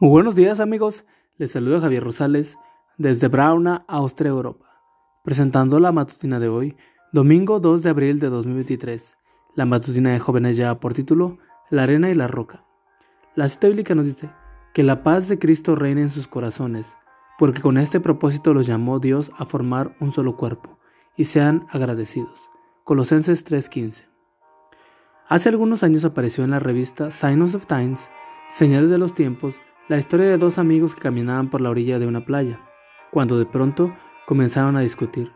Muy buenos días amigos, les saludo Javier Rosales desde Brauna, Austria, Europa, presentando la matutina de hoy, domingo 2 de abril de 2023. La matutina de jóvenes ya por título La arena y la roca. La cita bíblica nos dice que la paz de Cristo reine en sus corazones, porque con este propósito los llamó Dios a formar un solo cuerpo, y sean agradecidos. Colosenses 3:15. Hace algunos años apareció en la revista Signs of Times, Señales de los Tiempos, la historia de dos amigos que caminaban por la orilla de una playa, cuando de pronto comenzaron a discutir.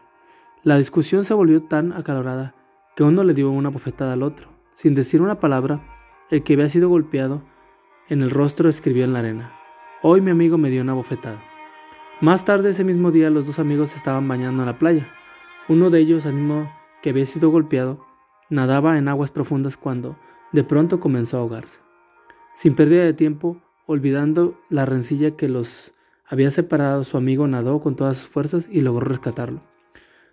La discusión se volvió tan acalorada que uno le dio una bofetada al otro. Sin decir una palabra, el que había sido golpeado en el rostro escribió en la arena, Hoy mi amigo me dio una bofetada. Más tarde ese mismo día los dos amigos estaban bañando en la playa. Uno de ellos, al mismo que había sido golpeado, nadaba en aguas profundas cuando de pronto comenzó a ahogarse. Sin pérdida de tiempo, Olvidando la rencilla que los había separado, su amigo nadó con todas sus fuerzas y logró rescatarlo.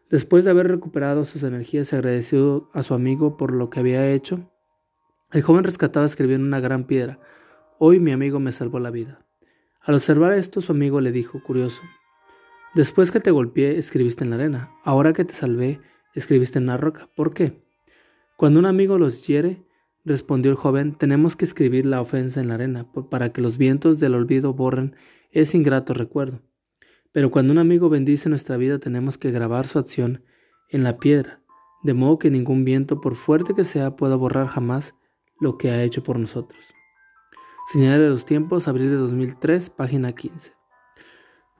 Después de haber recuperado sus energías y agradecido a su amigo por lo que había hecho, el joven rescatado escribió en una gran piedra, Hoy mi amigo me salvó la vida. Al observar esto, su amigo le dijo, curioso, Después que te golpeé, escribiste en la arena. Ahora que te salvé, escribiste en la roca. ¿Por qué? Cuando un amigo los hiere, Respondió el joven, tenemos que escribir la ofensa en la arena, para que los vientos del olvido borren ese ingrato recuerdo. Pero cuando un amigo bendice nuestra vida, tenemos que grabar su acción en la piedra, de modo que ningún viento, por fuerte que sea, pueda borrar jamás lo que ha hecho por nosotros. Señal de los tiempos, abril de 2003, página 15.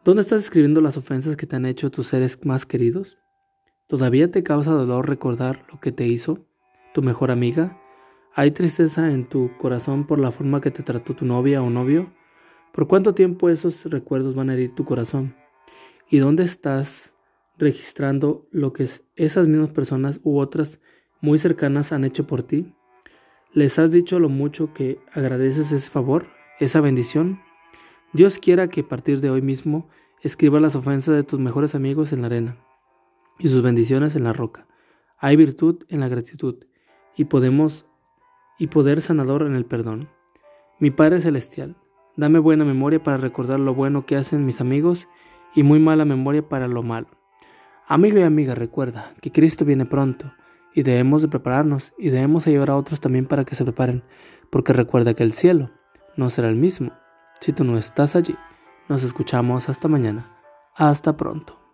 ¿Dónde estás escribiendo las ofensas que te han hecho tus seres más queridos? ¿Todavía te causa dolor recordar lo que te hizo tu mejor amiga? ¿Hay tristeza en tu corazón por la forma que te trató tu novia o novio? ¿Por cuánto tiempo esos recuerdos van a herir tu corazón? ¿Y dónde estás registrando lo que esas mismas personas u otras muy cercanas han hecho por ti? ¿Les has dicho lo mucho que agradeces ese favor, esa bendición? Dios quiera que a partir de hoy mismo escriba las ofensas de tus mejores amigos en la arena y sus bendiciones en la roca. Hay virtud en la gratitud y podemos y poder sanador en el perdón. Mi Padre Celestial, dame buena memoria para recordar lo bueno que hacen mis amigos y muy mala memoria para lo malo. Amigo y amiga, recuerda que Cristo viene pronto y debemos de prepararnos y debemos ayudar a otros también para que se preparen, porque recuerda que el cielo no será el mismo si tú no estás allí. Nos escuchamos hasta mañana. Hasta pronto.